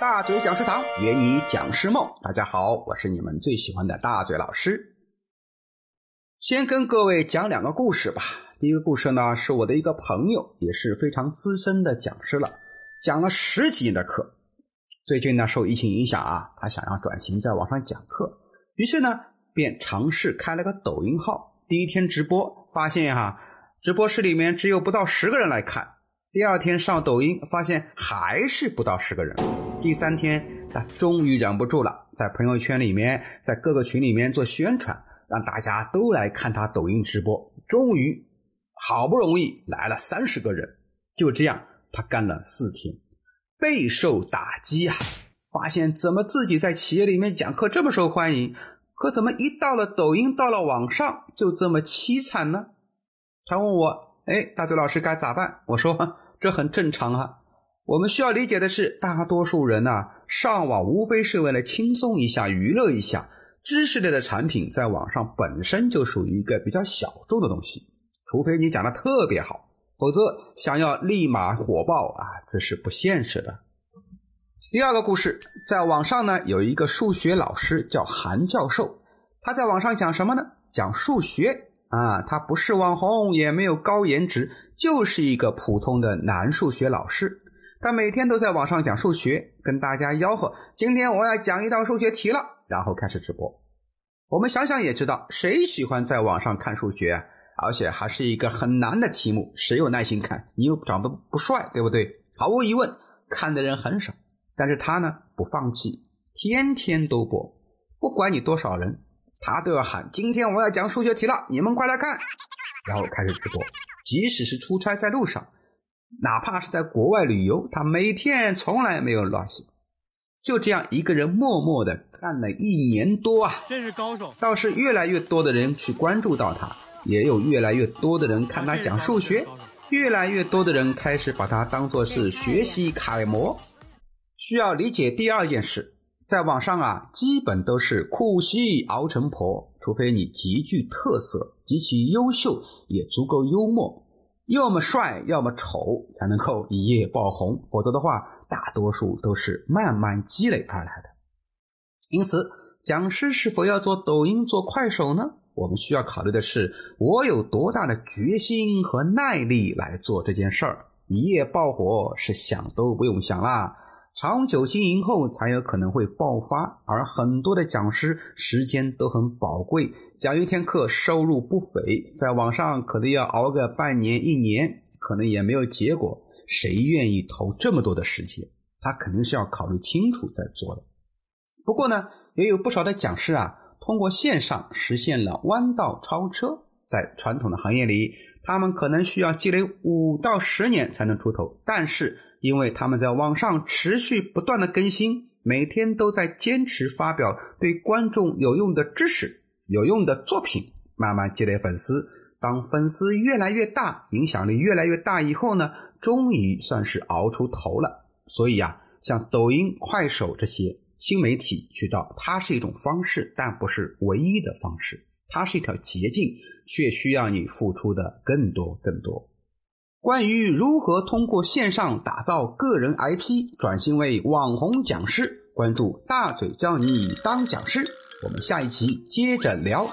大嘴讲师堂圆你讲师梦，大家好，我是你们最喜欢的大嘴老师。先跟各位讲两个故事吧。第一个故事呢，是我的一个朋友，也是非常资深的讲师了，讲了十几年的课。最近呢，受疫情影响啊，他想要转型在网上讲课，于是呢，便尝试开了个抖音号。第一天直播，发现哈，直播室里面只有不到十个人来看。第二天上抖音，发现还是不到十个人。第三天，他终于忍不住了，在朋友圈里面，在各个群里面做宣传，让大家都来看他抖音直播。终于，好不容易来了三十个人。就这样，他干了四天，备受打击啊！发现怎么自己在企业里面讲课这么受欢迎，可怎么一到了抖音，到了网上就这么凄惨呢？他问我。哎，大嘴老师该咋办？我说这很正常啊。我们需要理解的是，大多数人呢上网无非是为了轻松一下、娱乐一下。知识类的产品在网上本身就属于一个比较小众的东西，除非你讲的特别好，否则想要立马火爆啊，这是不现实的。第二个故事，在网上呢有一个数学老师叫韩教授，他在网上讲什么呢？讲数学。啊，他不是网红，也没有高颜值，就是一个普通的男数学老师。他每天都在网上讲数学，跟大家吆喝：“今天我要讲一道数学题了。”然后开始直播。我们想想也知道，谁喜欢在网上看数学啊？而且还是一个很难的题目，谁有耐心看？你又长得不帅，对不对？毫无疑问，看的人很少。但是他呢，不放弃，天天都播，不管你多少人。他都要喊：“今天我要讲数学题了，你们快来看！”然后开始直播。即使是出差在路上，哪怕是在国外旅游，他每天从来没有落下。就这样一个人默默的干了一年多啊！真是高手。倒是越来越多的人去关注到他，也有越来越多的人看他讲数学，越来越多的人开始把他当做是学习楷模。需要理解第二件事。在网上啊，基本都是苦兮熬成婆，除非你极具特色、极其优秀，也足够幽默，要么帅，要么丑，才能够一夜爆红。否则的话，大多数都是慢慢积累而来的。因此，讲师是否要做抖音、做快手呢？我们需要考虑的是，我有多大的决心和耐力来做这件事儿。一夜爆火是想都不用想啦。长久经营后才有可能会爆发，而很多的讲师时间都很宝贵，讲一天课收入不菲，在网上可能要熬个半年一年，可能也没有结果。谁愿意投这么多的时间？他肯定是要考虑清楚再做的。不过呢，也有不少的讲师啊，通过线上实现了弯道超车。在传统的行业里，他们可能需要积累五到十年才能出头，但是因为他们在网上持续不断的更新，每天都在坚持发表对观众有用的知识、有用的作品，慢慢积累粉丝。当粉丝越来越大，影响力越来越大以后呢，终于算是熬出头了。所以呀，像抖音、快手这些新媒体渠道，它是一种方式，但不是唯一的方式。它是一条捷径，却需要你付出的更多更多。关于如何通过线上打造个人 IP，转型为网红讲师，关注大嘴教你当讲师。我们下一期接着聊。